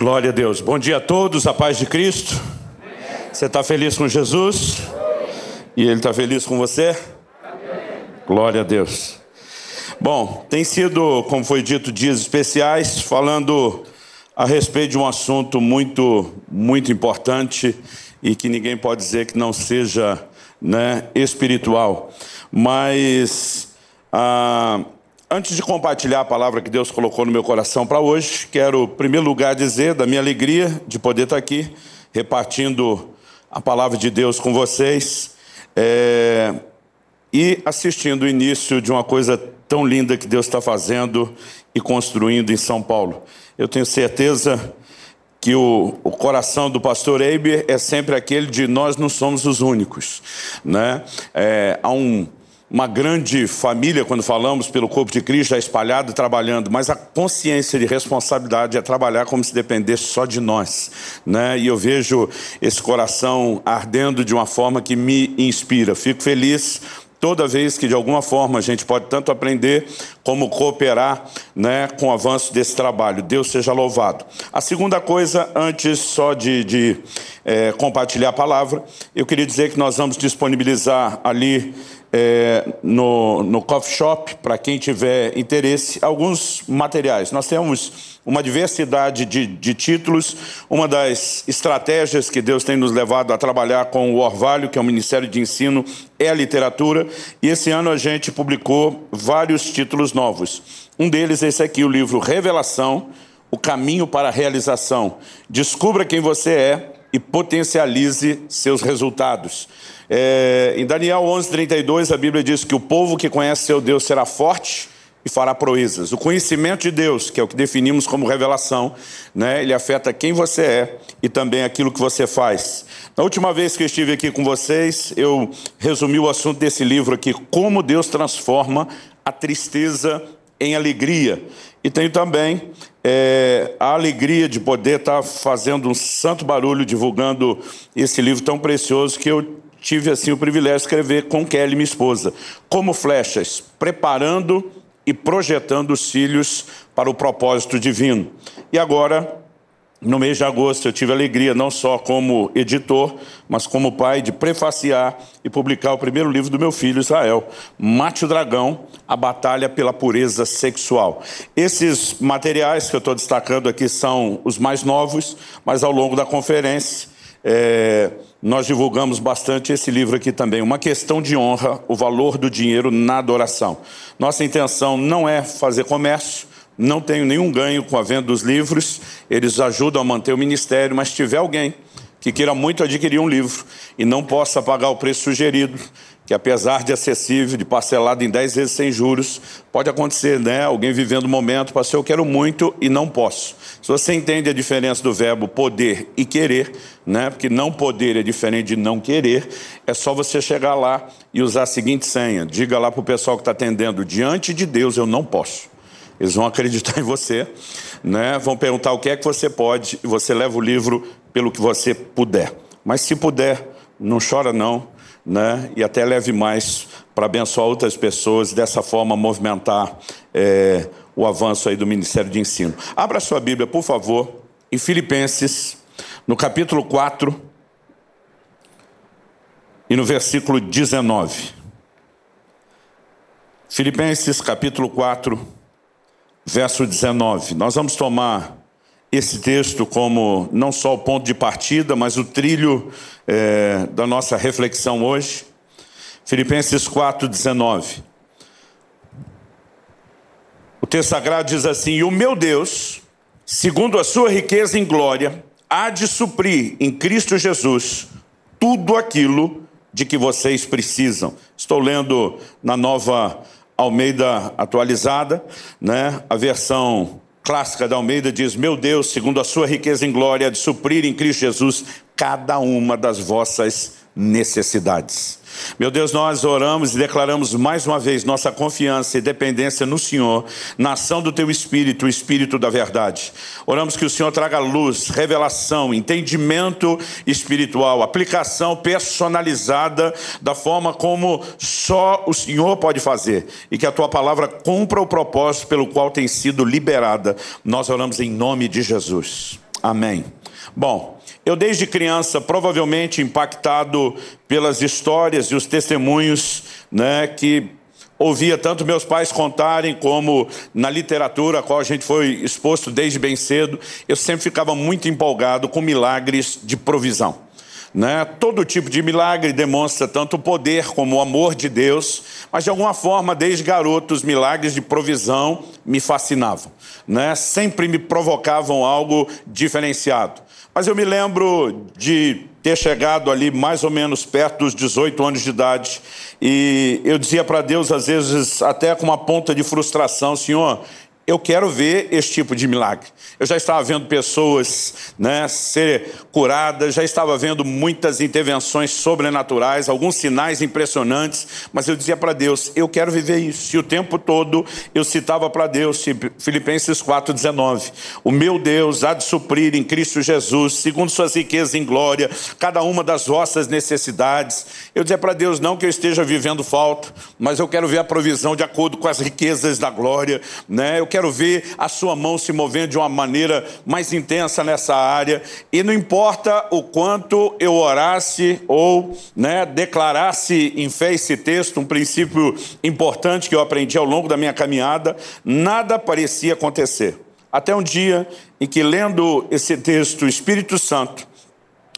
Glória a Deus. Bom dia a todos, a paz de Cristo. Você está feliz com Jesus? E Ele está feliz com você? Glória a Deus. Bom, tem sido, como foi dito, dias especiais, falando a respeito de um assunto muito, muito importante e que ninguém pode dizer que não seja né, espiritual. Mas. Ah, Antes de compartilhar a palavra que Deus colocou no meu coração para hoje, quero, em primeiro lugar, dizer da minha alegria de poder estar aqui, repartindo a palavra de Deus com vocês é, e assistindo o início de uma coisa tão linda que Deus está fazendo e construindo em São Paulo. Eu tenho certeza que o, o coração do pastor Eiber é sempre aquele de nós não somos os únicos. Né? É, há um uma grande família, quando falamos pelo corpo de Cristo, já espalhado, trabalhando, mas a consciência de responsabilidade é trabalhar como se dependesse só de nós. Né? E eu vejo esse coração ardendo de uma forma que me inspira. Fico feliz toda vez que de alguma forma a gente pode tanto aprender como cooperar né, com o avanço desse trabalho. Deus seja louvado. A segunda coisa, antes só de, de é, compartilhar a palavra, eu queria dizer que nós vamos disponibilizar ali é, no, no coffee shop, para quem tiver interesse, alguns materiais. Nós temos uma diversidade de, de, títulos. Uma das estratégias que Deus tem nos levado a trabalhar com o Orvalho, que é o Ministério de Ensino, é a literatura. E esse ano a gente publicou vários títulos novos. Um deles é esse aqui, o livro Revelação, o caminho para a realização. Descubra quem você é e potencialize seus resultados. É, em Daniel 11:32 a Bíblia diz que o povo que conhece seu Deus será forte e fará proezas. O conhecimento de Deus, que é o que definimos como revelação, né, ele afeta quem você é e também aquilo que você faz. Na última vez que eu estive aqui com vocês, eu resumi o assunto desse livro aqui, como Deus transforma a tristeza em alegria. E tenho também é, a alegria de poder estar fazendo um santo barulho divulgando esse livro tão precioso que eu tive assim o privilégio de escrever com Kelly, minha esposa, como flechas, preparando e projetando os filhos para o propósito divino. E agora, no mês de agosto, eu tive alegria, não só como editor, mas como pai, de prefaciar e publicar o primeiro livro do meu filho, Israel, Mate o Dragão, a Batalha pela Pureza Sexual. Esses materiais que eu estou destacando aqui são os mais novos, mas ao longo da conferência é, nós divulgamos bastante esse livro aqui também, Uma Questão de Honra, o Valor do Dinheiro na Adoração. Nossa intenção não é fazer comércio, não tenho nenhum ganho com a venda dos livros, eles ajudam a manter o ministério, mas se tiver alguém que queira muito adquirir um livro e não possa pagar o preço sugerido, que apesar de acessível, de parcelado em 10 vezes sem juros, pode acontecer, né? Alguém vivendo um momento, pastor, eu quero muito e não posso. Se você entende a diferença do verbo poder e querer, né? Porque não poder é diferente de não querer, é só você chegar lá e usar a seguinte senha. Diga lá para o pessoal que está atendendo, diante de Deus eu não posso. Eles vão acreditar em você, né? Vão perguntar o que é que você pode e você leva o livro pelo que você puder. Mas se puder, não chora não né? e até leve mais para abençoar outras pessoas, dessa forma movimentar é, o avanço aí do Ministério de Ensino. Abra sua Bíblia, por favor, em Filipenses, no capítulo 4 e no versículo 19. Filipenses capítulo 4, verso 19. Nós vamos tomar esse texto como não só o ponto de partida, mas o trilho é, da nossa reflexão hoje. Filipenses 4,19. O texto sagrado diz assim: E o meu Deus, segundo a sua riqueza em glória, há de suprir em Cristo Jesus tudo aquilo de que vocês precisam. Estou lendo na nova Almeida atualizada, né? A versão clássica da Almeida diz: Meu Deus, segundo a sua riqueza em glória, de suprir em Cristo Jesus cada uma das vossas necessidades. Meu Deus, nós oramos e declaramos mais uma vez nossa confiança e dependência no Senhor, na ação do Teu Espírito, o Espírito da verdade. Oramos que o Senhor traga luz, revelação, entendimento espiritual, aplicação personalizada da forma como só o Senhor pode fazer e que a Tua palavra cumpra o propósito pelo qual tem sido liberada. Nós oramos em nome de Jesus. Amém. Bom, eu desde criança, provavelmente impactado pelas histórias e os testemunhos né, que ouvia tanto meus pais contarem como na literatura a qual a gente foi exposto desde bem cedo, eu sempre ficava muito empolgado com milagres de provisão. Né? Todo tipo de milagre demonstra tanto o poder como o amor de Deus, mas de alguma forma, desde garoto, os milagres de provisão me fascinavam. Né? Sempre me provocavam algo diferenciado. Mas eu me lembro de ter chegado ali mais ou menos perto dos 18 anos de idade e eu dizia para Deus, às vezes, até com uma ponta de frustração: Senhor, eu quero ver esse tipo de milagre. Eu já estava vendo pessoas né, ser curadas, já estava vendo muitas intervenções sobrenaturais, alguns sinais impressionantes, mas eu dizia para Deus, eu quero viver isso. E o tempo todo eu citava para Deus, Filipenses 4,19, o meu Deus há de suprir em Cristo Jesus, segundo suas riquezas em glória, cada uma das vossas necessidades. Eu dizia para Deus, não que eu esteja vivendo falta, mas eu quero ver a provisão de acordo com as riquezas da glória. Né? Eu quero quero ver a sua mão se movendo de uma maneira mais intensa nessa área. E não importa o quanto eu orasse ou né, declarasse em fé esse texto, um princípio importante que eu aprendi ao longo da minha caminhada, nada parecia acontecer. Até um dia em que, lendo esse texto, o Espírito Santo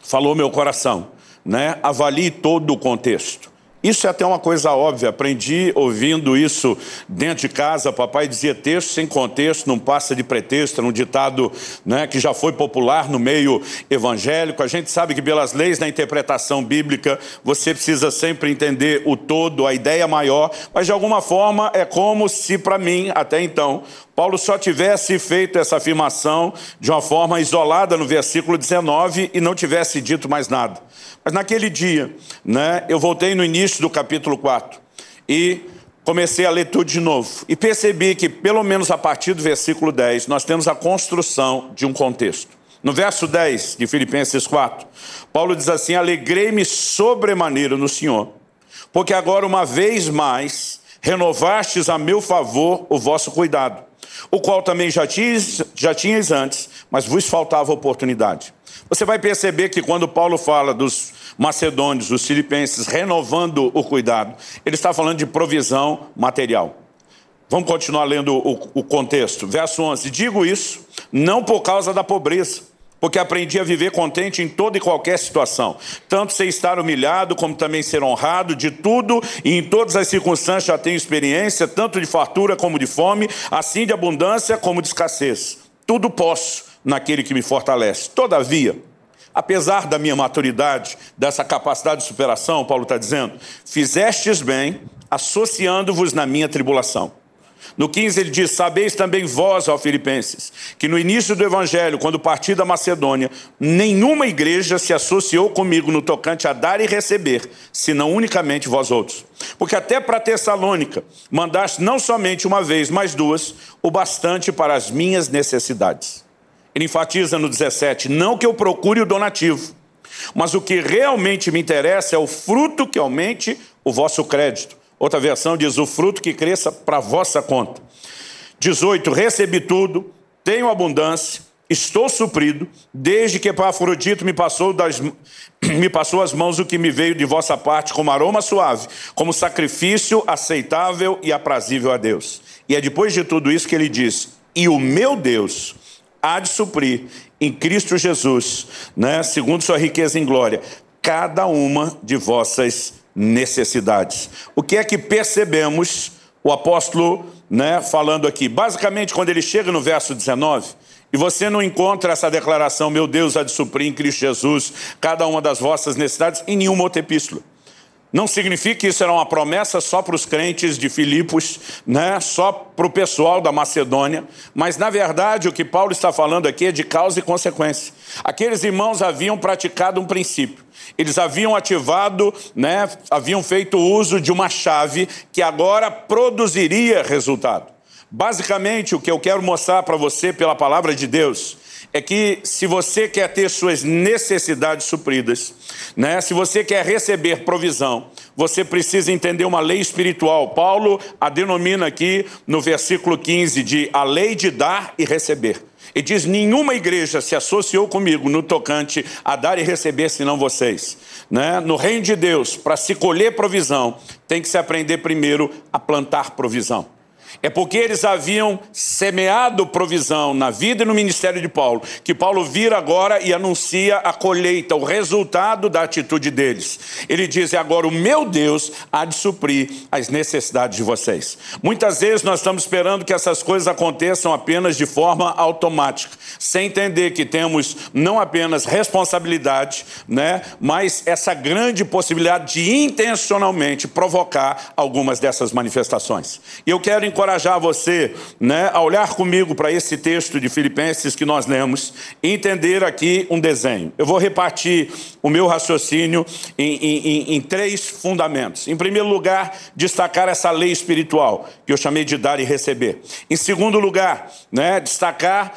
falou meu coração, né? avalie todo o contexto. Isso é até uma coisa óbvia, aprendi ouvindo isso dentro de casa. Papai dizia texto sem contexto, não passa de pretexto, era um ditado né, que já foi popular no meio evangélico. A gente sabe que, pelas leis da interpretação bíblica, você precisa sempre entender o todo, a ideia maior, mas de alguma forma é como se, para mim, até então, Paulo só tivesse feito essa afirmação de uma forma isolada no versículo 19 e não tivesse dito mais nada. Mas naquele dia, né, eu voltei no início do capítulo 4 e comecei a ler tudo de novo. E percebi que, pelo menos a partir do versículo 10, nós temos a construção de um contexto. No verso 10 de Filipenses 4, Paulo diz assim: Alegrei-me sobremaneira no Senhor, porque agora, uma vez mais, renovastes a meu favor o vosso cuidado, o qual também já tinhas, já tinhas antes, mas vos faltava oportunidade. Você vai perceber que quando Paulo fala dos macedônios, dos filipenses, renovando o cuidado, ele está falando de provisão material. Vamos continuar lendo o, o contexto. Verso 11: Digo isso não por causa da pobreza, porque aprendi a viver contente em toda e qualquer situação, tanto sem estar humilhado, como também ser honrado, de tudo e em todas as circunstâncias já tenho experiência, tanto de fartura como de fome, assim de abundância como de escassez. Tudo posso naquele que me fortalece. Todavia, apesar da minha maturidade, dessa capacidade de superação, Paulo está dizendo, fizestes bem associando-vos na minha tribulação. No 15 ele diz: Sabeis também vós, ó Filipenses, que no início do evangelho, quando parti da Macedônia, nenhuma igreja se associou comigo no tocante a dar e receber, senão unicamente vós outros. Porque até para Tessalônica mandaste não somente uma vez, mas duas, o bastante para as minhas necessidades. Ele enfatiza no 17: não que eu procure o donativo, mas o que realmente me interessa é o fruto que aumente o vosso crédito. Outra versão diz: o fruto que cresça para vossa conta. 18: recebi tudo, tenho abundância, estou suprido, desde que Epafrodito me passou, das, me passou as mãos o que me veio de vossa parte como aroma suave, como sacrifício aceitável e aprazível a Deus. E é depois de tudo isso que ele diz: e o meu Deus há de suprir em Cristo Jesus, né, segundo sua riqueza em glória, cada uma de vossas necessidades. O que é que percebemos o apóstolo né, falando aqui? Basicamente, quando ele chega no verso 19, e você não encontra essa declaração, meu Deus há de suprir em Cristo Jesus cada uma das vossas necessidades, em nenhuma outra epístola. Não significa que isso era uma promessa só para os crentes de Filipos, né? só para o pessoal da Macedônia, mas na verdade o que Paulo está falando aqui é de causa e consequência. Aqueles irmãos haviam praticado um princípio, eles haviam ativado, né? haviam feito uso de uma chave que agora produziria resultado. Basicamente, o que eu quero mostrar para você pela palavra de Deus é que se você quer ter suas necessidades supridas, né, se você quer receber provisão, você precisa entender uma lei espiritual. Paulo a denomina aqui no versículo 15 de a lei de dar e receber. E diz: nenhuma igreja se associou comigo no tocante a dar e receber, senão vocês. Né? No reino de Deus, para se colher provisão, tem que se aprender primeiro a plantar provisão. É porque eles haviam semeado provisão na vida e no ministério de Paulo, que Paulo vira agora e anuncia a colheita, o resultado da atitude deles. Ele diz: agora o meu Deus há de suprir as necessidades de vocês. Muitas vezes nós estamos esperando que essas coisas aconteçam apenas de forma automática, sem entender que temos não apenas responsabilidade, né, mas essa grande possibilidade de intencionalmente provocar algumas dessas manifestações. E eu quero encorajar encorajar você né, a olhar comigo para esse texto de Filipenses que nós lemos e entender aqui um desenho. Eu vou repartir o meu raciocínio em, em, em três fundamentos. Em primeiro lugar, destacar essa lei espiritual, que eu chamei de dar e receber. Em segundo lugar, né, destacar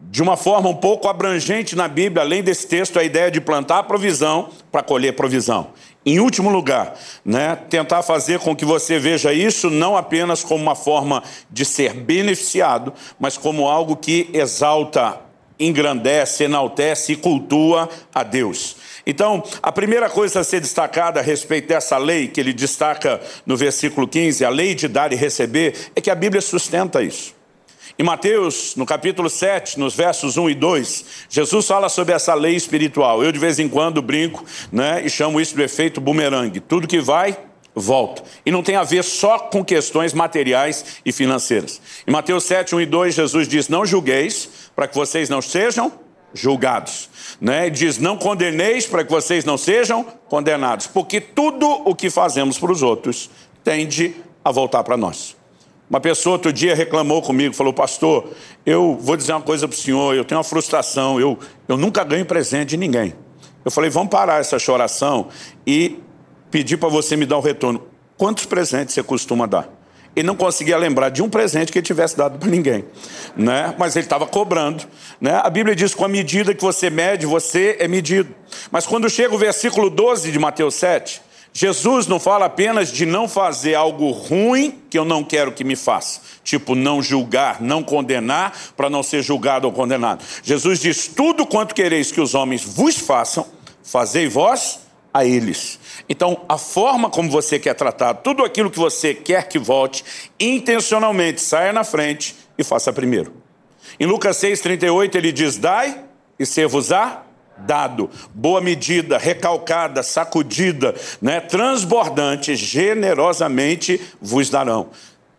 de uma forma um pouco abrangente na Bíblia, além desse texto, a ideia de plantar provisão para colher provisão. Em último lugar, né, tentar fazer com que você veja isso não apenas como uma forma de ser beneficiado, mas como algo que exalta, engrandece, enaltece e cultua a Deus. Então, a primeira coisa a ser destacada a respeito dessa lei, que ele destaca no versículo 15, a lei de dar e receber, é que a Bíblia sustenta isso. Em Mateus, no capítulo 7, nos versos 1 e 2, Jesus fala sobre essa lei espiritual. Eu, de vez em quando, brinco né, e chamo isso de efeito bumerangue. Tudo que vai, volta. E não tem a ver só com questões materiais e financeiras. Em Mateus 7, 1 e 2, Jesus diz: Não julgueis, para que vocês não sejam julgados. Né? Diz: Não condeneis, para que vocês não sejam condenados. Porque tudo o que fazemos para os outros tende a voltar para nós. Uma pessoa outro dia reclamou comigo, falou, pastor, eu vou dizer uma coisa para o senhor, eu tenho uma frustração, eu, eu nunca ganho presente de ninguém. Eu falei, vamos parar essa choração e pedir para você me dar o um retorno. Quantos presentes você costuma dar? Ele não conseguia lembrar de um presente que ele tivesse dado para ninguém, né? mas ele estava cobrando. Né? A Bíblia diz que com a medida que você mede, você é medido. Mas quando chega o versículo 12 de Mateus 7, Jesus não fala apenas de não fazer algo ruim que eu não quero que me faça. Tipo, não julgar, não condenar, para não ser julgado ou condenado. Jesus diz: tudo quanto quereis que os homens vos façam, fazei vós a eles. Então, a forma como você quer tratar, tudo aquilo que você quer que volte, intencionalmente saia na frente e faça primeiro. Em Lucas 6,38 ele diz: Dai e ser-vos-á dado, boa medida, recalcada, sacudida, né, transbordante, generosamente vos darão.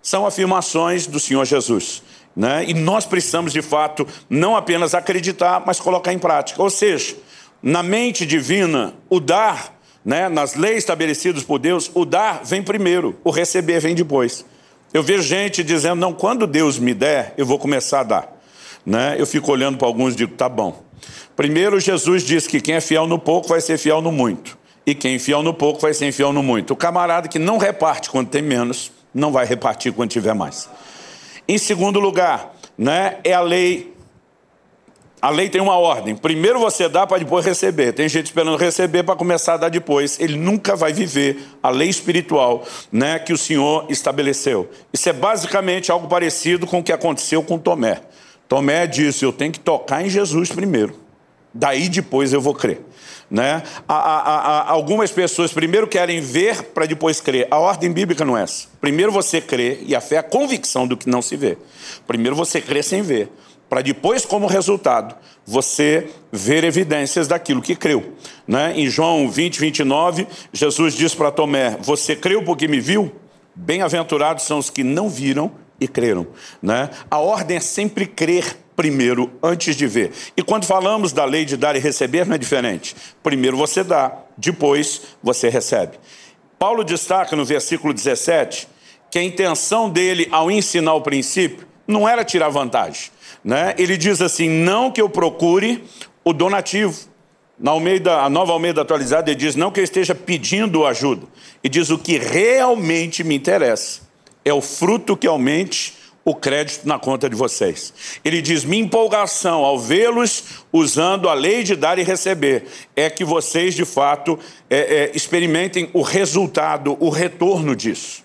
São afirmações do Senhor Jesus. Né? E nós precisamos, de fato, não apenas acreditar, mas colocar em prática. Ou seja, na mente divina, o dar, né, nas leis estabelecidas por Deus, o dar vem primeiro, o receber vem depois. Eu vejo gente dizendo, não, quando Deus me der, eu vou começar a dar. Né? Eu fico olhando para alguns e digo, tá bom. Primeiro, Jesus diz que quem é fiel no pouco vai ser fiel no muito. E quem é fiel no pouco vai ser infiel no muito. O camarada que não reparte quando tem menos, não vai repartir quando tiver mais. Em segundo lugar, né, é a lei. A lei tem uma ordem. Primeiro você dá para depois receber. Tem gente esperando receber para começar a dar depois. Ele nunca vai viver a lei espiritual né, que o Senhor estabeleceu. Isso é basicamente algo parecido com o que aconteceu com Tomé. Tomé disse: Eu tenho que tocar em Jesus primeiro daí depois eu vou crer. Né? algumas pessoas primeiro querem ver para depois crer. A ordem bíblica não é essa. Primeiro você crê, e a fé é a convicção do que não se vê. Primeiro você crê sem ver, para depois, como resultado, você ver evidências daquilo que creu. Né? Em João 20, 29, Jesus diz para Tomé: Você creu porque me viu? Bem-aventurados são os que não viram e creram. Né? A ordem é sempre crer primeiro antes de ver. E quando falamos da lei de dar e receber, não é diferente. Primeiro você dá, depois você recebe. Paulo destaca no versículo 17 que a intenção dele ao ensinar o princípio não era tirar vantagem. Né? Ele diz assim: não que eu procure o donativo. Na Almeida, a nova Almeida atualizada, ele diz: não que eu esteja pedindo ajuda. E diz: o que realmente me interessa é o fruto que aumente o crédito na conta de vocês. Ele diz: minha empolgação ao vê-los usando a lei de dar e receber é que vocês, de fato, é, é, experimentem o resultado, o retorno disso.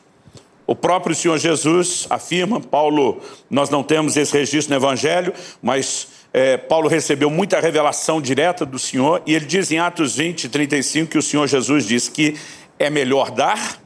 O próprio Senhor Jesus afirma, Paulo, nós não temos esse registro no Evangelho, mas é, Paulo recebeu muita revelação direta do Senhor, e ele diz em Atos 20, 35 que o Senhor Jesus diz que é melhor dar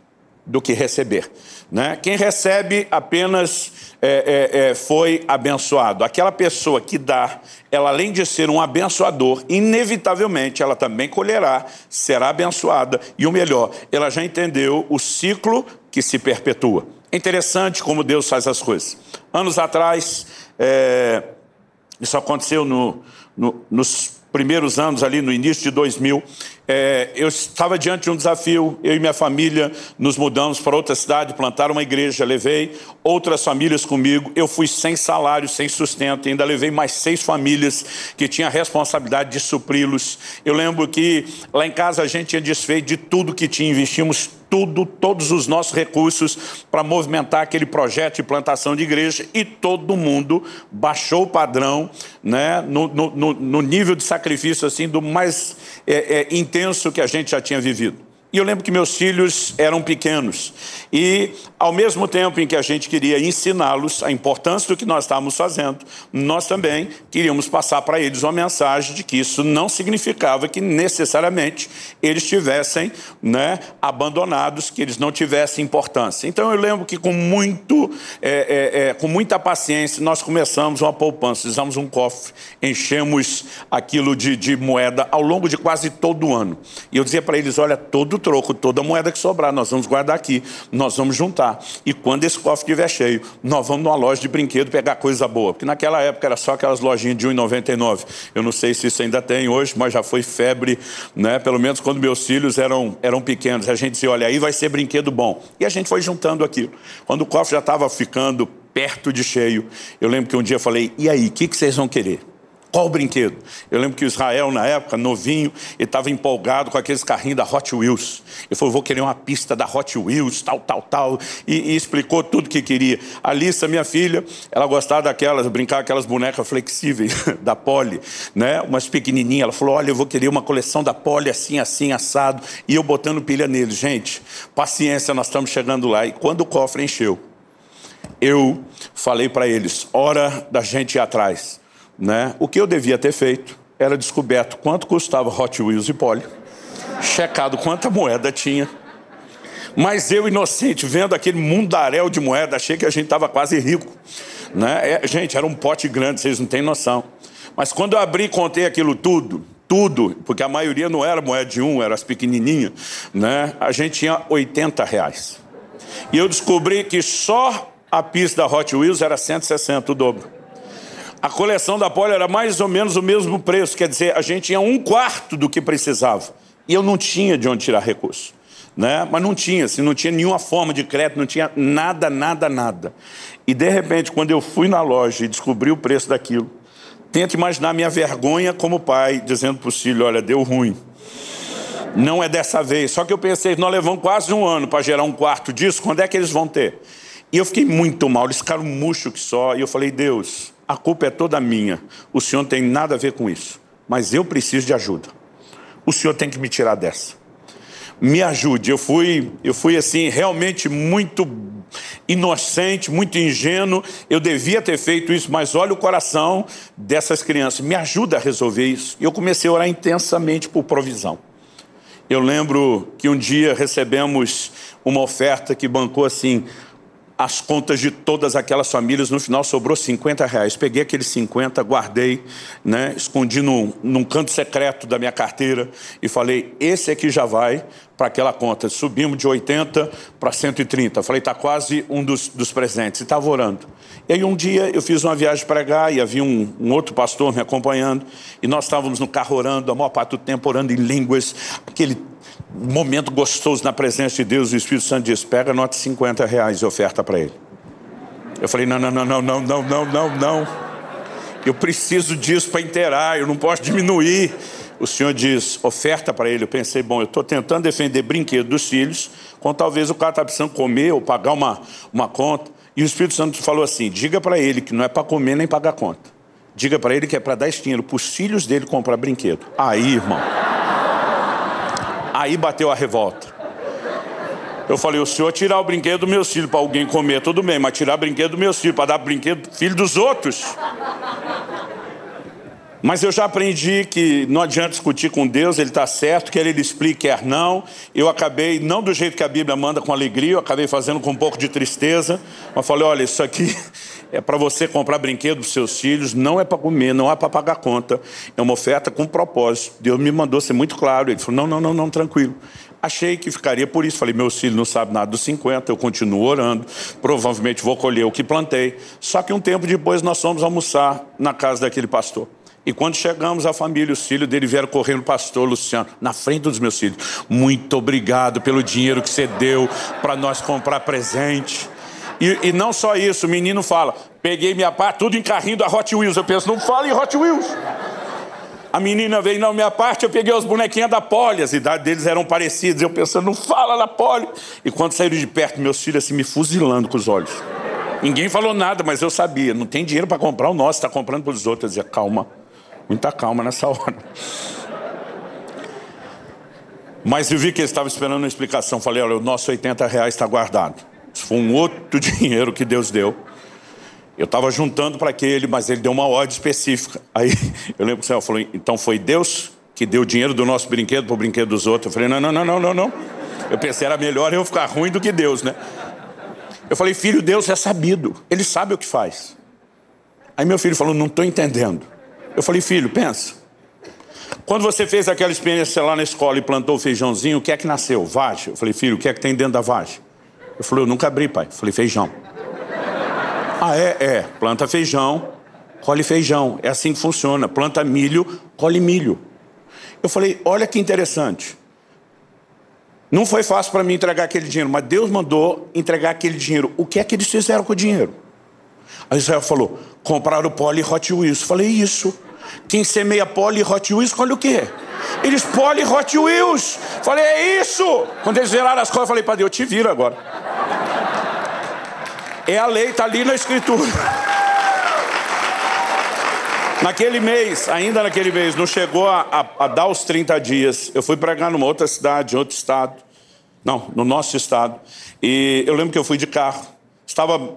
do que receber. Né? Quem recebe apenas é, é, é, foi abençoado. Aquela pessoa que dá, ela além de ser um abençoador, inevitavelmente ela também colherá, será abençoada. E o melhor, ela já entendeu o ciclo que se perpetua. É interessante como Deus faz as coisas. Anos atrás, é, isso aconteceu no, no, nos primeiros anos, ali no início de 2000, é, eu estava diante de um desafio, eu e minha família nos mudamos para outra cidade, plantaram uma igreja, levei outras famílias comigo, eu fui sem salário, sem sustento, ainda levei mais seis famílias que tinham a responsabilidade de supri-los. Eu lembro que lá em casa a gente tinha desfeito de tudo que tinha, investimos tudo, todos os nossos recursos para movimentar aquele projeto de plantação de igreja e todo mundo baixou o padrão né, no, no, no nível de sacrifício assim do mais é, é, intenso que a gente já tinha vivido. E eu lembro que meus filhos eram pequenos. E, ao mesmo tempo em que a gente queria ensiná-los a importância do que nós estávamos fazendo, nós também queríamos passar para eles uma mensagem de que isso não significava que necessariamente eles tivessem né, abandonados, que eles não tivessem importância. Então, eu lembro que, com, muito, é, é, é, com muita paciência, nós começamos uma poupança, usamos um cofre, enchemos aquilo de, de moeda ao longo de quase todo o ano. E eu dizia para eles: olha, todo troco, toda moeda que sobrar, nós vamos guardar aqui, nós vamos juntar. E quando esse cofre estiver cheio, nós vamos numa loja de brinquedo pegar coisa boa. Porque naquela época era só aquelas lojinhas de R$1,99. Eu não sei se isso ainda tem hoje, mas já foi febre, né? pelo menos quando meus filhos eram, eram pequenos. A gente dizia, olha, aí vai ser brinquedo bom. E a gente foi juntando aquilo. Quando o cofre já estava ficando perto de cheio, eu lembro que um dia eu falei, e aí, o que, que vocês vão querer? Qual o brinquedo? Eu lembro que o Israel, na época, novinho, ele estava empolgado com aqueles carrinhos da Hot Wheels. Ele falou, vou querer uma pista da Hot Wheels, tal, tal, tal. E, e explicou tudo que queria. A Lissa, minha filha, ela gostava daquelas, brincar aquelas bonecas flexíveis da Poli, né? Umas pequenininhas. Ela falou, olha, eu vou querer uma coleção da Poli assim, assim, assado. E eu botando pilha neles. Gente, paciência, nós estamos chegando lá. E quando o cofre encheu, eu falei para eles, hora da gente ir atrás né? O que eu devia ter feito era descoberto quanto custava Hot Wheels e Poli, checado quanta moeda tinha. Mas eu, inocente, vendo aquele mundaréu de moeda, achei que a gente estava quase rico. Né? É, gente, era um pote grande, vocês não têm noção. Mas quando eu abri e contei aquilo tudo, tudo, porque a maioria não era moeda de um, eram as pequenininhas, né? a gente tinha 80 reais. E eu descobri que só a pista da Hot Wheels era 160, o dobro. A coleção da Poli era mais ou menos o mesmo preço, quer dizer, a gente tinha um quarto do que precisava. E eu não tinha de onde tirar recurso. Né? Mas não tinha, assim, não tinha nenhuma forma de crédito, não tinha nada, nada, nada. E de repente, quando eu fui na loja e descobri o preço daquilo, tento imaginar minha vergonha como pai, dizendo para o filho: olha, deu ruim. Não é dessa vez. Só que eu pensei, nós levamos quase um ano para gerar um quarto disso, quando é que eles vão ter? E eu fiquei muito mal, eles ficaram murcho que só. E eu falei, Deus, a culpa é toda minha. O senhor não tem nada a ver com isso. Mas eu preciso de ajuda. O senhor tem que me tirar dessa. Me ajude. Eu fui, eu fui assim, realmente muito inocente, muito ingênuo. Eu devia ter feito isso, mas olha o coração dessas crianças. Me ajuda a resolver isso. E eu comecei a orar intensamente por provisão. Eu lembro que um dia recebemos uma oferta que bancou assim as contas de todas aquelas famílias, no final sobrou 50 reais. Peguei aqueles 50, guardei, né, escondi num, num canto secreto da minha carteira e falei: esse aqui já vai para aquela conta. Subimos de 80 para 130. Falei: está quase um dos, dos presentes. E estava orando. E aí um dia eu fiz uma viagem cá e havia um, um, outro pastor me acompanhando e nós estávamos no carro orando, a maior parte do tempo orando em línguas, aquele momento gostoso na presença de Deus, o Espírito Santo diz: pega nota de 50 reais e oferta para ele. Eu falei: não, não, não, não, não, não, não, não, não. Eu preciso disso para inteirar, eu não posso diminuir. O Senhor diz: oferta para ele. Eu pensei: bom, eu estou tentando defender brinquedo dos filhos, quando talvez o cara está precisando comer ou pagar uma, uma conta. E o Espírito Santo falou assim: diga para ele que não é para comer nem pagar conta. Diga para ele que é para dar dinheiro para os filhos dele comprar brinquedo. Aí, irmão. Aí bateu a revolta. Eu falei, o senhor tirar o brinquedo do meu filho para alguém comer, tudo bem, mas tirar o brinquedo do meu filho para dar brinquedo filho dos outros. Mas eu já aprendi que não adianta discutir com Deus, Ele está certo, quer Ele explique, quer não. Eu acabei, não do jeito que a Bíblia manda com alegria, eu acabei fazendo com um pouco de tristeza. Mas falei: olha, isso aqui é para você comprar brinquedo para seus filhos, não é para comer, não é para pagar conta. É uma oferta com propósito. Deus me mandou ser muito claro. Ele falou: não, não, não, não, tranquilo. Achei que ficaria por isso. Falei, meus filhos não sabem nada dos 50, eu continuo orando. Provavelmente vou colher o que plantei. Só que um tempo depois nós fomos almoçar na casa daquele pastor. E quando chegamos, a família, os filhos dele vieram correndo, pastor Luciano, na frente dos meus filhos. Muito obrigado pelo dinheiro que você deu para nós comprar presente. E, e, não só isso, o menino fala, peguei minha parte, tudo em carrinho da Hot Wheels. Eu penso, não fala em Hot Wheels. A menina veio, na minha parte, eu peguei as bonequinhas da Poli, as idades deles eram parecidas. Eu pensando, não fala da Poli. E quando saíram de perto, meus filhos assim, me fuzilando com os olhos. Ninguém falou nada, mas eu sabia, não tem dinheiro para comprar o nosso, está comprando para os outros. Eu dizia, calma, muita calma nessa hora. Mas eu vi que eles estavam esperando uma explicação. Falei, olha, o nosso 80 reais está guardado. Isso foi um outro dinheiro que Deus deu. Eu estava juntando para aquele, mas ele deu uma ordem específica. Aí eu lembro que o Senhor falou: então foi Deus que deu o dinheiro do nosso brinquedo para o brinquedo dos outros. Eu falei: não, não, não, não, não, não. Eu pensei, era melhor eu ficar ruim do que Deus, né? Eu falei: filho, Deus é sabido, ele sabe o que faz. Aí meu filho falou: não estou entendendo. Eu falei: filho, pensa. Quando você fez aquela experiência lá na escola e plantou o feijãozinho, o que é que nasceu? Vagem. Eu falei: filho, o que é que tem dentro da vagem? Eu falei: eu nunca abri, pai. Eu falei: feijão. Ah, é? É. Planta feijão, colhe feijão. É assim que funciona. Planta milho, colhe milho. Eu falei, olha que interessante. Não foi fácil para mim entregar aquele dinheiro, mas Deus mandou entregar aquele dinheiro. O que é que eles fizeram com o dinheiro? Aí Israel falou: compraram poli Hot Wheels. Falei, isso. Quem semeia poli Hot Wheels, colhe o quê? Eles poli Hot Wheels. Falei, é isso. Quando eles viraram as coisas, eu falei, Deus, eu te viro agora. É a lei, está ali na escritura. Naquele mês, ainda naquele mês, não chegou a, a, a, dar os 30 dias. Eu fui pregar numa outra cidade, em outro estado. Não, no nosso estado. E eu lembro que eu fui de carro. Estava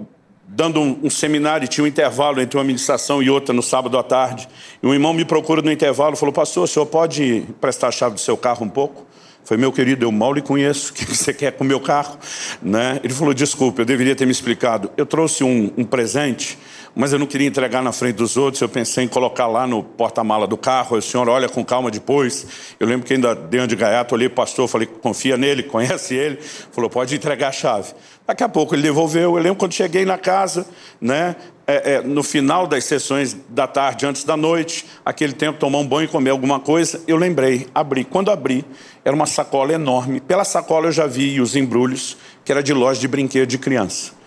dando um, um seminário, tinha um intervalo entre uma ministração e outra no sábado à tarde. E um irmão me procura no intervalo e falou: Pastor, o senhor pode prestar a chave do seu carro um pouco? Foi meu querido, eu mal lhe conheço, o que você quer com o meu carro? Né? Ele falou, desculpe, eu deveria ter me explicado. Eu trouxe um, um presente, mas eu não queria entregar na frente dos outros, eu pensei em colocar lá no porta-mala do carro, o senhor olha com calma depois. Eu lembro que ainda dentro de gaiato, o pastor, falei, confia nele, conhece ele. Falou, pode entregar a chave. Daqui a pouco ele devolveu. Eu lembro quando cheguei na casa, né, é, é, no final das sessões da tarde, antes da noite, aquele tempo, tomar um banho e comer alguma coisa, eu lembrei, abri. Quando abri, era uma sacola enorme. Pela sacola eu já vi os embrulhos, que era de loja de brinquedo de criança.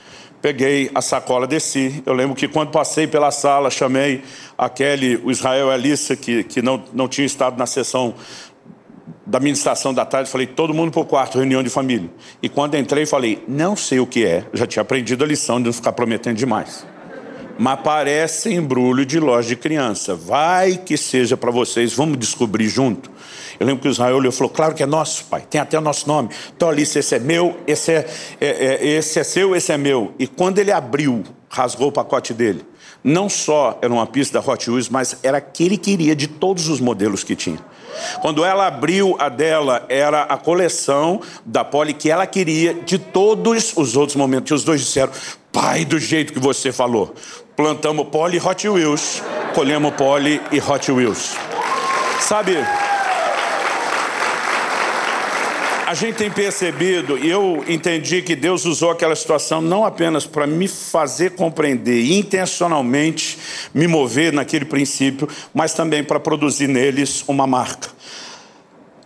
Peguei a sacola, desci. Eu lembro que quando passei pela sala, chamei aquele, o Israel e a Alissa, que, que não, não tinha estado na sessão da ministração da tarde, falei, todo mundo para o quarto, reunião de família. E quando entrei, falei, não sei o que é, já tinha aprendido a lição de não ficar prometendo demais. Mas parece embrulho de loja de criança. Vai que seja para vocês, vamos descobrir junto. Eu lembro que o Israel olhou e falou, claro que é nosso, pai, tem até o nosso nome. Alice, esse é meu, esse é, é, é, esse é seu, esse é meu. E quando ele abriu, rasgou o pacote dele, não só era uma pista da Hot Wheels, mas era que ele queria de todos os modelos que tinha. Quando ela abriu a dela, era a coleção da Polly que ela queria de todos os outros momentos. E os dois disseram: Pai, do jeito que você falou, plantamos Polly e Hot Wheels, colhemos Polly e Hot Wheels. Sabe, a gente tem percebido, e eu entendi que Deus usou aquela situação não apenas para me fazer compreender intencionalmente me mover naquele princípio, mas também para produzir neles uma marca.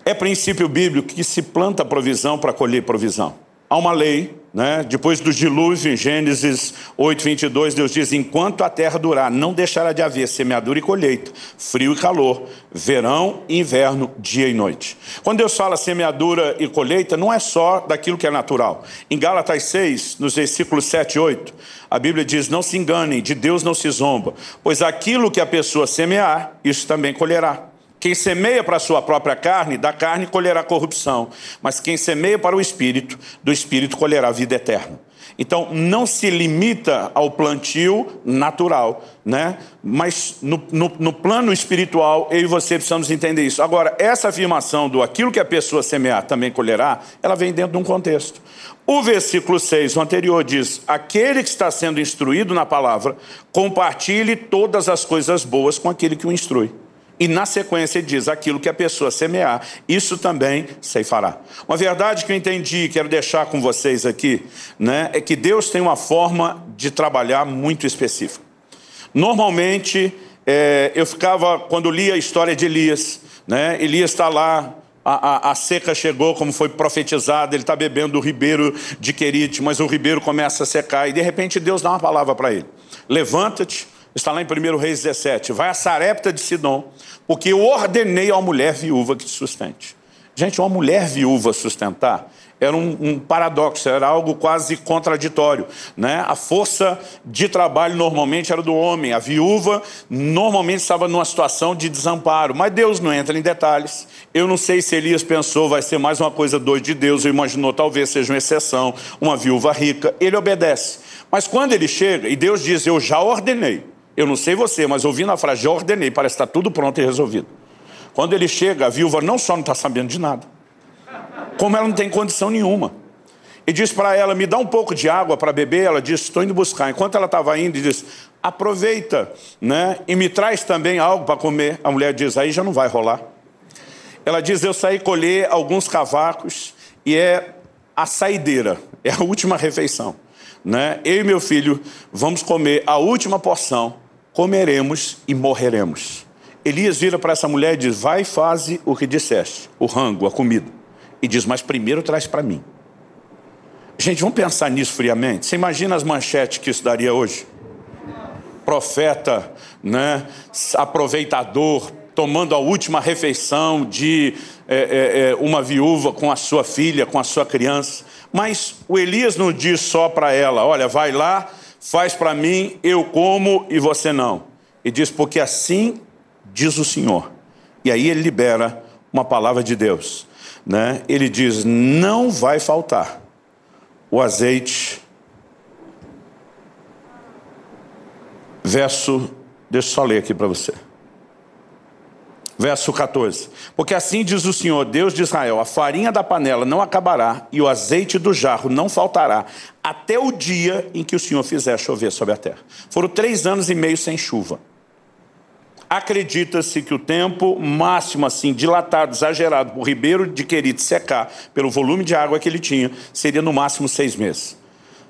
É princípio bíblico que se planta provisão para colher provisão. Há uma lei, né? depois do dilúvio, em Gênesis 8, 22, Deus diz: Enquanto a terra durar, não deixará de haver semeadura e colheita, frio e calor, verão e inverno, dia e noite. Quando Deus fala semeadura e colheita, não é só daquilo que é natural. Em Gálatas 6, nos versículos 7 e 8, a Bíblia diz: Não se enganem, de Deus não se zomba, pois aquilo que a pessoa semear, isso também colherá. Quem semeia para a sua própria carne, da carne colherá corrupção, mas quem semeia para o espírito, do espírito colherá vida eterna. Então, não se limita ao plantio natural, né? Mas no, no, no, plano espiritual, eu e você precisamos entender isso. Agora, essa afirmação do aquilo que a pessoa semear também colherá, ela vem dentro de um contexto. O versículo 6, o anterior, diz: Aquele que está sendo instruído na palavra, compartilhe todas as coisas boas com aquele que o instrui. E na sequência diz: aquilo que a pessoa semear, isso também ceifará. Uma verdade que eu entendi e quero deixar com vocês aqui, né, é que Deus tem uma forma de trabalhar muito específica. Normalmente, é, eu ficava, quando lia a história de Elias, né, Elias está lá, a, a, a, seca chegou, como foi profetizado, ele está bebendo o ribeiro de Querite, mas o ribeiro começa a secar, e de repente Deus dá uma palavra para ele: levanta-te Está lá em 1 Reis 17. Vai a Sarepta de Sidom, porque eu ordenei a uma mulher viúva que te sustente. Gente, uma mulher viúva sustentar era um, um, paradoxo, era algo quase contraditório. Né? A força de trabalho normalmente era do homem, a viúva normalmente estava numa situação de desamparo, mas Deus não entra em detalhes. Eu não sei se Elias pensou, vai ser mais uma coisa doida de Deus, ou imaginou talvez seja uma exceção, uma viúva rica. Ele obedece. Mas quando ele chega, e Deus diz: Eu já ordenei. Eu não sei você, mas ouvindo a frase, já ordenei, parece que está tudo pronto e resolvido. Quando ele chega, a viúva não só não está sabendo de nada, como ela não tem condição nenhuma. E diz para ela: Me dá um pouco de água para beber. Ela diz: Estou indo buscar. Enquanto ela estava indo, diz: Aproveita, né? E me traz também algo para comer. A mulher diz: Aí já não vai rolar. Ela diz: Eu saí colher alguns cavacos e é a saideira, é a última refeição. Né? Eu e meu filho vamos comer a última porção comeremos e morreremos. Elias vira para essa mulher e diz: Vai e faze o que disseste, o rango, a comida. E diz: Mas primeiro traz para mim. Gente, vamos pensar nisso friamente. Você imagina as manchetes que isso daria hoje? Profeta, né, aproveitador, tomando a última refeição de é, é, é uma viúva com a sua filha, com a sua criança. Mas o Elias não diz só para ela: Olha, vai lá faz para mim, eu como e você não. E diz, porque assim diz o Senhor. E aí ele libera uma palavra de Deus. Né? Ele diz: não vai faltar o azeite. Verso, deixa eu só ler aqui para você. Verso 14. Porque assim diz o Senhor, Deus de Israel: a farinha da panela não acabará e o azeite do jarro não faltará, até o dia em que o Senhor fizer chover sobre a terra. Foram três anos e meio sem chuva. Acredita-se que o tempo máximo, assim, dilatado, exagerado, por Ribeiro de Querite secar, pelo volume de água que ele tinha, seria no máximo seis meses.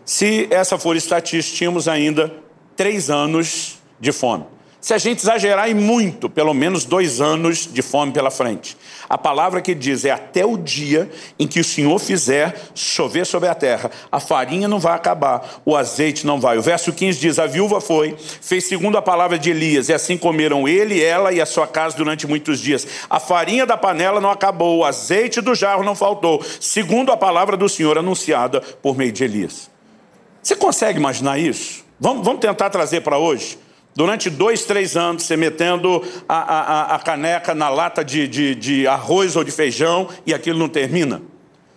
Se essa for estatística, tínhamos ainda três anos de fome. Se a gente exagerar e muito, pelo menos dois anos de fome pela frente. A palavra que diz é até o dia em que o Senhor fizer chover sobre a terra. A farinha não vai acabar, o azeite não vai. O verso 15 diz: A viúva foi, fez segundo a palavra de Elias, e assim comeram ele, ela e a sua casa durante muitos dias. A farinha da panela não acabou, o azeite do jarro não faltou, segundo a palavra do Senhor anunciada por meio de Elias. Você consegue imaginar isso? Vamos, vamos tentar trazer para hoje? Durante dois, três anos, você metendo a, a, a caneca na lata de, de, de arroz ou de feijão e aquilo não termina.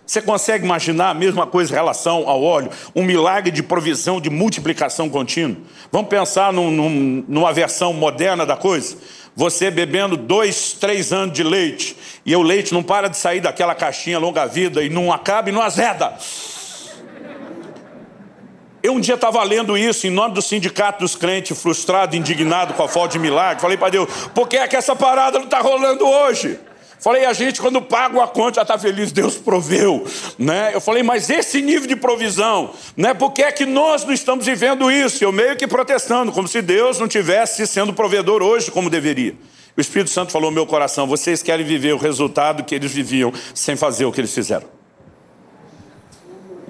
Você consegue imaginar a mesma coisa em relação ao óleo? Um milagre de provisão, de multiplicação contínua? Vamos pensar num, num, numa versão moderna da coisa? Você bebendo dois, três anos de leite e o leite não para de sair daquela caixinha longa-vida e não acaba e não azeda. Eu um dia estava lendo isso em nome do sindicato dos crentes, frustrado, indignado com a falta de milagre. Falei para Deus, por que é que essa parada não está rolando hoje? Falei, a gente quando paga a conta já está feliz, Deus proveu. Né? Eu falei, mas esse nível de provisão, né? por que é que nós não estamos vivendo isso? Eu meio que protestando, como se Deus não tivesse sendo provedor hoje como deveria. O Espírito Santo falou no meu coração, vocês querem viver o resultado que eles viviam sem fazer o que eles fizeram.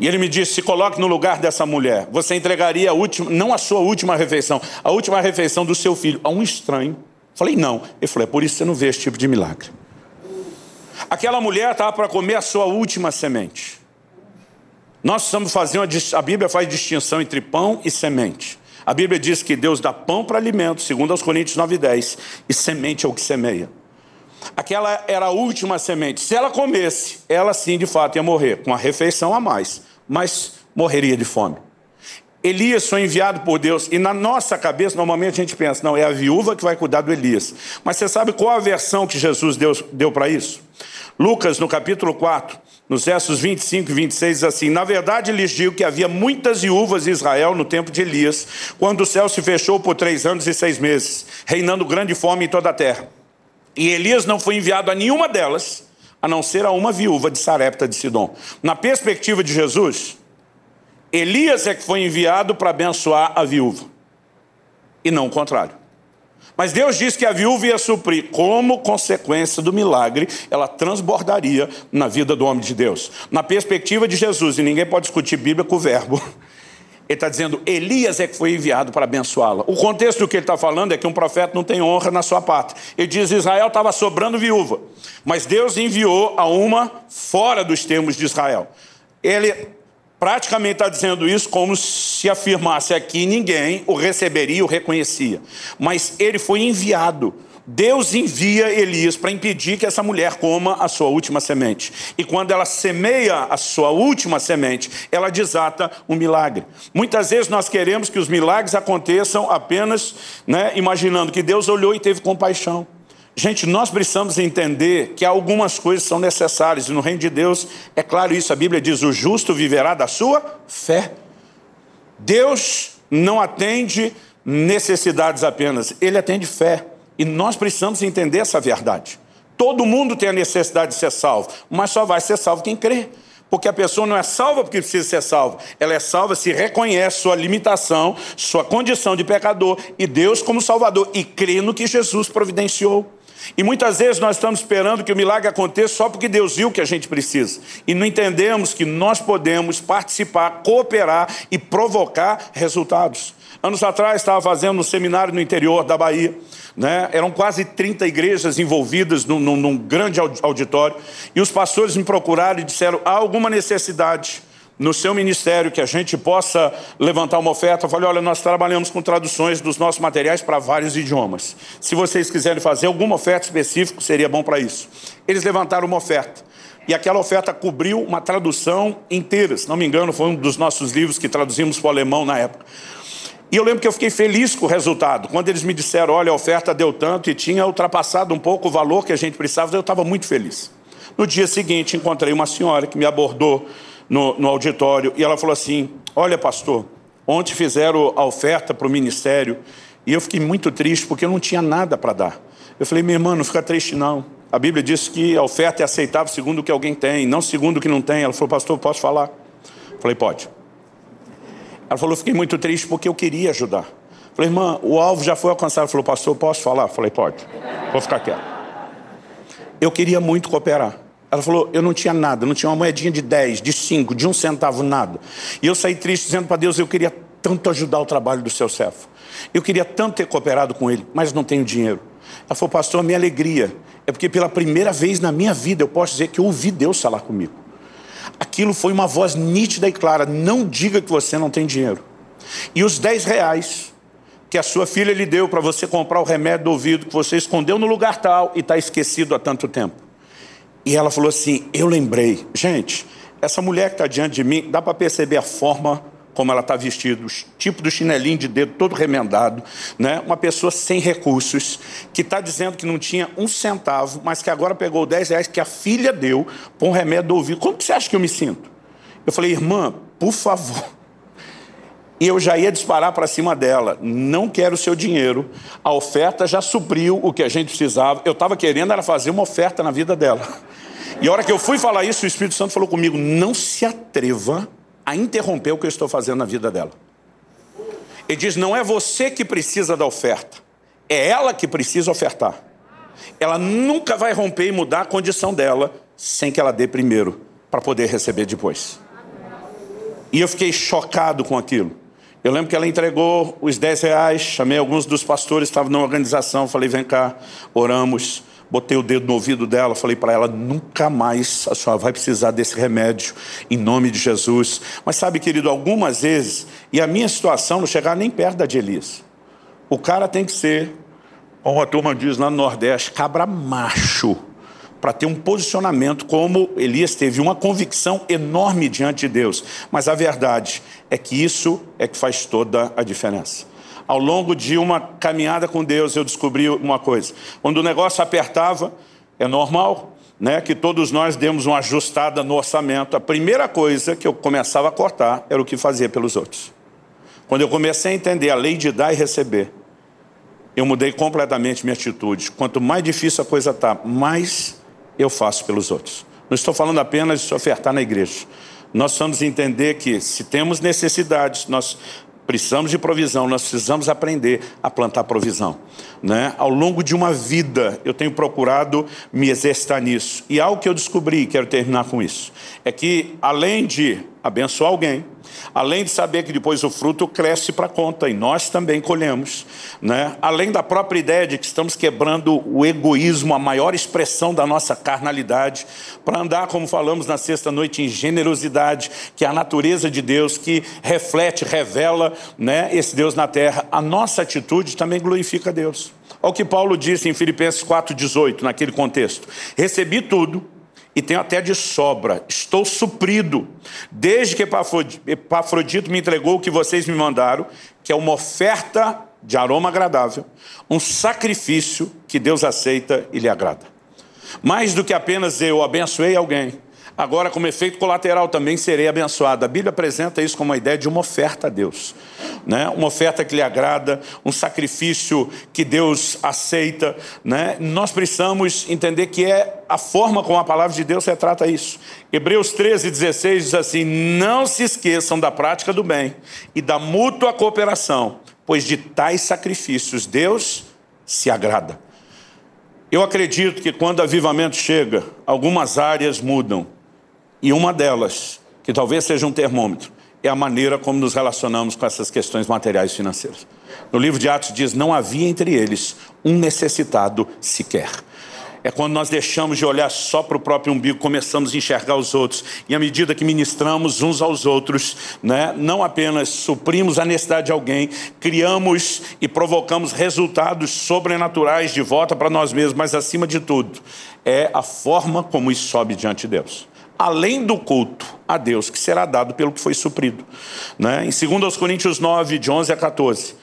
E ele me disse: se coloque no lugar dessa mulher. Você entregaria a última, não a sua última refeição, a última refeição do seu filho a um estranho. Falei: não. Ele falou: é por isso que você não vê esse tipo de milagre. Aquela mulher estava para comer a sua última semente. Nós precisamos fazer uma. A Bíblia faz distinção entre pão e semente. A Bíblia diz que Deus dá pão para alimento, segundo aos Coríntios 9 e 10, e semente é o que semeia. Aquela era a última semente. Se ela comesse, ela sim de fato ia morrer, com a refeição a mais mas morreria de fome. Elias foi enviado por Deus, e na nossa cabeça, normalmente a gente pensa, não, é a viúva que vai cuidar do Elias. Mas você sabe qual a versão que Jesus deu, deu para isso? Lucas, no capítulo 4, nos versos 25 e 26, diz assim: Na verdade, lhes digo que havia muitas viúvas em Israel no tempo de Elias, quando o céu se fechou por três anos e seis meses, reinando grande fome em toda a terra. E Elias não foi enviado a nenhuma delas, a não ser a uma viúva de Sarepta de Sidom. Na perspectiva de Jesus, Elias é que foi enviado para abençoar a viúva, e não o contrário. Mas Deus disse que a viúva ia suprir, como consequência do milagre, ela transbordaria na vida do homem de Deus. Na perspectiva de Jesus, e ninguém pode discutir Bíblia com o verbo, ele está dizendo, Elias é que foi enviado para abençoá-la. O contexto do que ele está falando é que um profeta não tem honra na sua pátria. Ele diz, Israel estava sobrando viúva, mas Deus enviou a uma fora dos termos de Israel. Ele praticamente está dizendo isso como se afirmasse aqui ninguém o receberia o reconhecia. Mas ele foi enviado. Deus envia Elias para impedir que essa mulher coma a sua última semente. E quando ela semeia a sua última semente, ela desata um milagre. Muitas vezes nós queremos que os milagres aconteçam apenas né, imaginando que Deus olhou e teve compaixão. Gente, nós precisamos entender que algumas coisas são necessárias, e no reino de Deus é claro isso, a Bíblia diz: o justo viverá da sua fé. Deus não atende necessidades apenas, ele atende fé. E nós precisamos entender essa verdade. Todo mundo tem a necessidade de ser salvo, mas só vai ser salvo quem crê. Porque a pessoa não é salva porque precisa ser salva. Ela é salva se reconhece sua limitação, sua condição de pecador e Deus como Salvador e crê no que Jesus providenciou. E muitas vezes nós estamos esperando que o milagre aconteça só porque Deus viu que a gente precisa. E não entendemos que nós podemos participar, cooperar e provocar resultados. Anos atrás estava fazendo um seminário no interior da Bahia. Né? Eram quase 30 igrejas envolvidas num, num, num grande auditório. E os pastores me procuraram e disseram: há alguma necessidade no seu ministério que a gente possa levantar uma oferta. Eu falei, olha, nós trabalhamos com traduções dos nossos materiais para vários idiomas. Se vocês quiserem fazer alguma oferta específica, seria bom para isso. Eles levantaram uma oferta. E aquela oferta cobriu uma tradução inteira. Se não me engano, foi um dos nossos livros que traduzimos para o alemão na época. E eu lembro que eu fiquei feliz com o resultado. Quando eles me disseram, olha, a oferta deu tanto e tinha ultrapassado um pouco o valor que a gente precisava, eu estava muito feliz. No dia seguinte, encontrei uma senhora que me abordou no, no auditório e ela falou assim: Olha, pastor, ontem fizeram a oferta para o ministério e eu fiquei muito triste porque eu não tinha nada para dar. Eu falei, minha irmã, não fica triste não. A Bíblia diz que a oferta é aceitável segundo o que alguém tem, não segundo o que não tem. Ela falou, pastor, posso falar? Eu falei, pode. Ela falou, fiquei muito triste porque eu queria ajudar. Falei, irmã, o alvo já foi alcançado. Ela falou, pastor, posso falar? Falei, pode. Vou ficar quieto. Eu queria muito cooperar. Ela falou, eu não tinha nada, não tinha uma moedinha de 10, de 5, de um centavo, nada. E eu saí triste dizendo para Deus, eu queria tanto ajudar o trabalho do seu servo. Eu queria tanto ter cooperado com ele, mas não tenho dinheiro. Ela falou, pastor, a minha alegria é porque pela primeira vez na minha vida eu posso dizer que eu ouvi Deus falar comigo. Aquilo foi uma voz nítida e clara, não diga que você não tem dinheiro. E os 10 reais que a sua filha lhe deu para você comprar o remédio do ouvido que você escondeu no lugar tal e está esquecido há tanto tempo. E ela falou assim: Eu lembrei. Gente, essa mulher que está diante de mim, dá para perceber a forma como ela está vestida, o tipo do chinelinho de dedo todo remendado, né? uma pessoa sem recursos, que está dizendo que não tinha um centavo, mas que agora pegou 10 reais que a filha deu para um remédio do ouvido. Como que você acha que eu me sinto? Eu falei, irmã, por favor. E eu já ia disparar para cima dela. Não quero o seu dinheiro. A oferta já supriu o que a gente precisava. Eu estava querendo era fazer uma oferta na vida dela. E a hora que eu fui falar isso, o Espírito Santo falou comigo: não se atreva a interromper o que eu estou fazendo na vida dela. Ele diz: não é você que precisa da oferta, é ela que precisa ofertar. Ela nunca vai romper e mudar a condição dela sem que ela dê primeiro, para poder receber depois. E eu fiquei chocado com aquilo. Eu lembro que ela entregou os 10 reais, chamei alguns dos pastores, estavam na organização, falei, vem cá, oramos botei o dedo no ouvido dela, falei para ela: nunca mais a senhora vai precisar desse remédio, em nome de Jesus. Mas sabe, querido, algumas vezes, e a minha situação não chegar nem perto da de Elias. O cara tem que ser, como a turma diz lá no Nordeste, cabra macho, para ter um posicionamento como Elias teve, uma convicção enorme diante de Deus. Mas a verdade é que isso é que faz toda a diferença. Ao longo de uma caminhada com Deus, eu descobri uma coisa. Quando o negócio apertava, é normal né, que todos nós demos uma ajustada no orçamento. A primeira coisa que eu começava a cortar era o que fazia pelos outros. Quando eu comecei a entender a lei de dar e receber, eu mudei completamente minha atitude. Quanto mais difícil a coisa está, mais eu faço pelos outros. Não estou falando apenas de se ofertar na igreja. Nós vamos entender que se temos necessidades, nós precisamos de provisão, nós precisamos aprender a plantar provisão. Né? Ao longo de uma vida, eu tenho procurado me exercitar nisso. E algo que eu descobri, quero terminar com isso, é que além de abençoar alguém, Além de saber que depois o fruto cresce para conta e nós também colhemos, né? além da própria ideia de que estamos quebrando o egoísmo, a maior expressão da nossa carnalidade, para andar, como falamos na sexta-noite, em generosidade, que é a natureza de Deus, que reflete, revela né, esse Deus na terra, a nossa atitude também glorifica Deus. Olha o que Paulo disse em Filipenses 4,18, naquele contexto: Recebi tudo e tenho até de sobra. Estou suprido. Desde que Epafrodito me entregou o que vocês me mandaram, que é uma oferta de aroma agradável, um sacrifício que Deus aceita e lhe agrada. Mais do que apenas eu abençoei alguém, agora como efeito colateral também serei abençoado. A Bíblia apresenta isso como uma ideia de uma oferta a Deus né? uma oferta que lhe agrada, um sacrifício que Deus aceita. Né? Nós precisamos entender que é a forma como a palavra de Deus retrata isso. Hebreus 13, 16 diz assim: Não se esqueçam da prática do bem e da mútua cooperação, pois de tais sacrifícios Deus se agrada. Eu acredito que quando avivamento chega, algumas áreas mudam. E uma delas, que talvez seja um termômetro, é a maneira como nos relacionamos com essas questões materiais e financeiras. No livro de Atos diz: não havia entre eles um necessitado sequer. É quando nós deixamos de olhar só para o próprio umbigo, começamos a enxergar os outros. E à medida que ministramos uns aos outros, né, não apenas suprimos a necessidade de alguém, criamos e provocamos resultados sobrenaturais de volta para nós mesmos, mas acima de tudo, é a forma como isso sobe diante de Deus além do culto a Deus, que será dado pelo que foi suprido. Né? Em 2 Coríntios 9, de 11 a 14,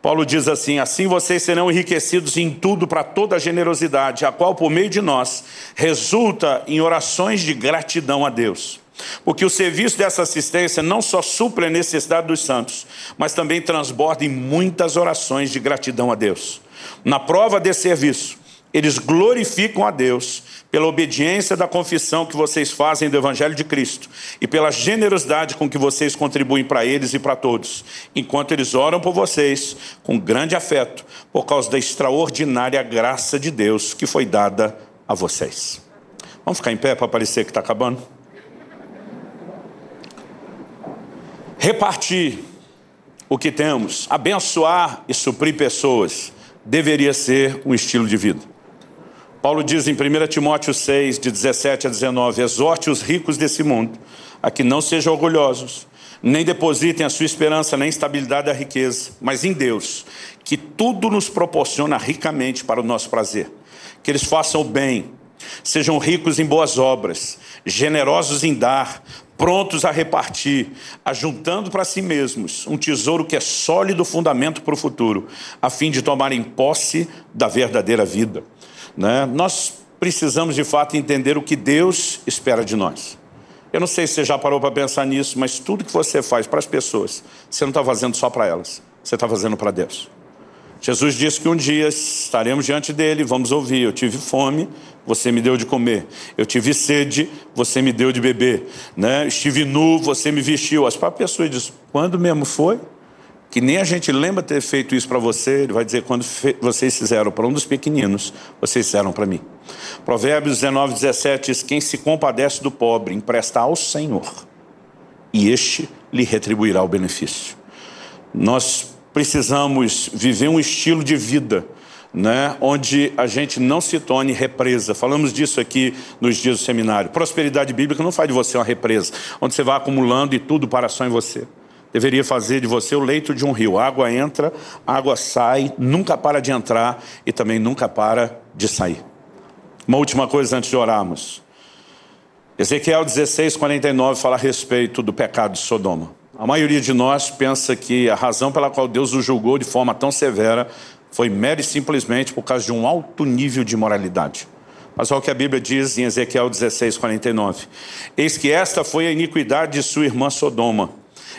Paulo diz assim: Assim vocês serão enriquecidos em tudo para toda a generosidade, a qual, por meio de nós, resulta em orações de gratidão a Deus. Porque o serviço dessa assistência não só supre a necessidade dos santos, mas também transborda em muitas orações de gratidão a Deus. Na prova desse serviço, eles glorificam a Deus pela obediência da confissão que vocês fazem do Evangelho de Cristo e pela generosidade com que vocês contribuem para eles e para todos, enquanto eles oram por vocês com grande afeto, por causa da extraordinária graça de Deus que foi dada a vocês. Vamos ficar em pé para parecer que está acabando? Repartir o que temos, abençoar e suprir pessoas, deveria ser um estilo de vida. Paulo diz em 1 Timóteo 6, de 17 a 19: Exorte os ricos desse mundo a que não sejam orgulhosos, nem depositem a sua esperança na instabilidade da riqueza, mas em Deus, que tudo nos proporciona ricamente para o nosso prazer. Que eles façam o bem, sejam ricos em boas obras, generosos em dar, prontos a repartir, ajuntando para si mesmos um tesouro que é sólido fundamento para o futuro, a fim de tomarem posse da verdadeira vida. Né? Nós precisamos de fato entender o que Deus espera de nós. Eu não sei se você já parou para pensar nisso, mas tudo que você faz para as pessoas, você não está fazendo só para elas, você está fazendo para Deus. Jesus disse que um dia estaremos diante dele, vamos ouvir: Eu tive fome, você me deu de comer. Eu tive sede, você me deu de beber. Né? Estive nu, você me vestiu. As próprias pessoas dizem: Quando mesmo foi? Que nem a gente lembra ter feito isso para você, ele vai dizer, quando vocês fizeram para um dos pequeninos, vocês fizeram para mim. Provérbios 19, 17 diz, quem se compadece do pobre, empresta ao Senhor, e este lhe retribuirá o benefício. Nós precisamos viver um estilo de vida, né, onde a gente não se torne represa. Falamos disso aqui nos dias do seminário. Prosperidade bíblica não faz de você uma represa, onde você vai acumulando e tudo para só em você deveria fazer de você o leito de um rio. Água entra, água sai, nunca para de entrar e também nunca para de sair. Uma última coisa antes de orarmos. Ezequiel 16, 49 fala a respeito do pecado de Sodoma. A maioria de nós pensa que a razão pela qual Deus o julgou de forma tão severa foi mera e simplesmente por causa de um alto nível de moralidade. Mas olha o que a Bíblia diz em Ezequiel 16, 49. Eis que esta foi a iniquidade de sua irmã Sodoma.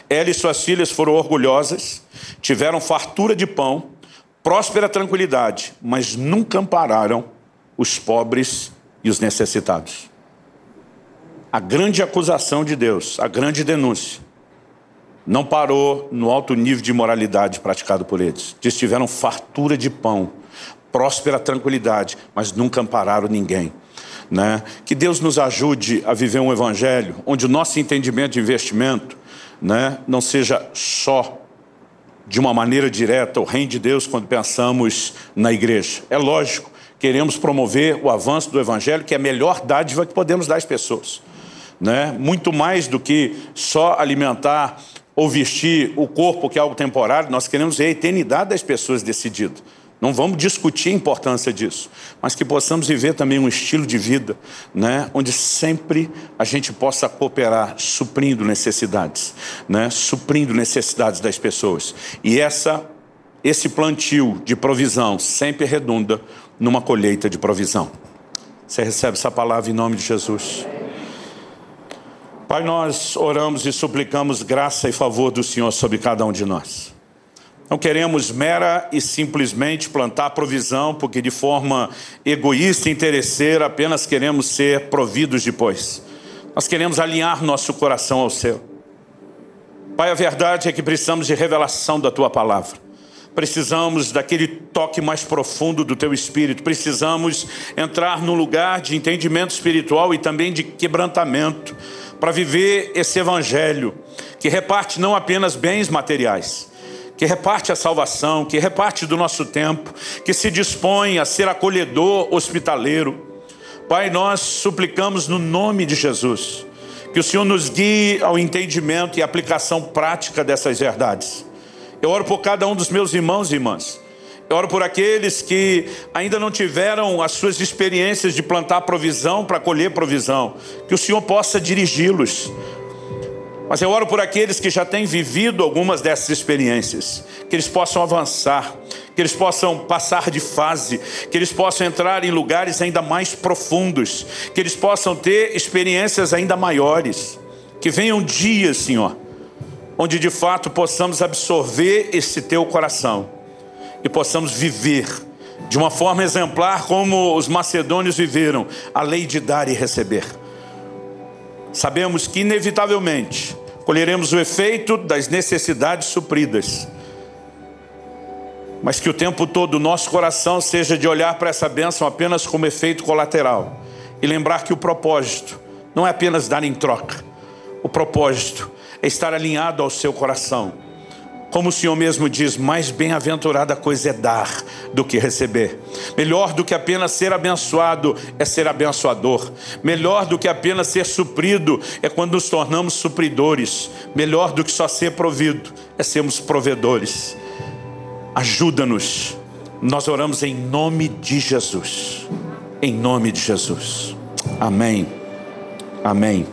Ela e suas filhas foram orgulhosas, tiveram fartura de pão, próspera tranquilidade, mas nunca ampararam os pobres e os necessitados. A grande acusação de Deus, a grande denúncia, não parou no alto nível de moralidade praticado por eles. Eles tiveram fartura de pão, próspera tranquilidade, mas nunca ampararam ninguém. Né? Que Deus nos ajude a viver um evangelho onde o nosso entendimento de investimento né, não seja só de uma maneira direta o reino de Deus quando pensamos na igreja. É lógico, queremos promover o avanço do evangelho, que é a melhor dádiva que podemos dar às pessoas. Né? Muito mais do que só alimentar ou vestir o corpo, que é algo temporário, nós queremos ver a eternidade das pessoas decididas. Não vamos discutir a importância disso, mas que possamos viver também um estilo de vida, né, onde sempre a gente possa cooperar, suprindo necessidades, né, suprindo necessidades das pessoas. E essa, esse plantio de provisão sempre redunda numa colheita de provisão. Você recebe essa palavra em nome de Jesus. Pai, nós oramos e suplicamos graça e favor do Senhor sobre cada um de nós. Não queremos mera e simplesmente plantar provisão, porque de forma egoísta e interesseira apenas queremos ser providos depois. Nós queremos alinhar nosso coração ao céu. Pai, a verdade é que precisamos de revelação da Tua palavra. Precisamos daquele toque mais profundo do Teu Espírito. Precisamos entrar num lugar de entendimento espiritual e também de quebrantamento para viver esse Evangelho que reparte não apenas bens materiais, que reparte a salvação, que reparte do nosso tempo, que se dispõe a ser acolhedor, hospitaleiro. Pai, nós suplicamos no nome de Jesus, que o Senhor nos guie ao entendimento e aplicação prática dessas verdades. Eu oro por cada um dos meus irmãos e irmãs. Eu oro por aqueles que ainda não tiveram as suas experiências de plantar provisão para colher provisão. Que o Senhor possa dirigi-los, mas eu oro por aqueles que já têm vivido algumas dessas experiências, que eles possam avançar, que eles possam passar de fase, que eles possam entrar em lugares ainda mais profundos, que eles possam ter experiências ainda maiores. Que venham dias, Senhor, onde de fato possamos absorver esse teu coração e possamos viver de uma forma exemplar como os macedônios viveram, a lei de dar e receber. Sabemos que inevitavelmente colheremos o efeito das necessidades supridas. Mas que o tempo todo o nosso coração seja de olhar para essa bênção apenas como efeito colateral e lembrar que o propósito não é apenas dar em troca, o propósito é estar alinhado ao seu coração como o Senhor mesmo diz, mais bem-aventurada coisa é dar do que receber. Melhor do que apenas ser abençoado é ser abençoador. Melhor do que apenas ser suprido é quando nos tornamos supridores. Melhor do que só ser provido é sermos provedores. Ajuda-nos. Nós oramos em nome de Jesus. Em nome de Jesus. Amém. Amém.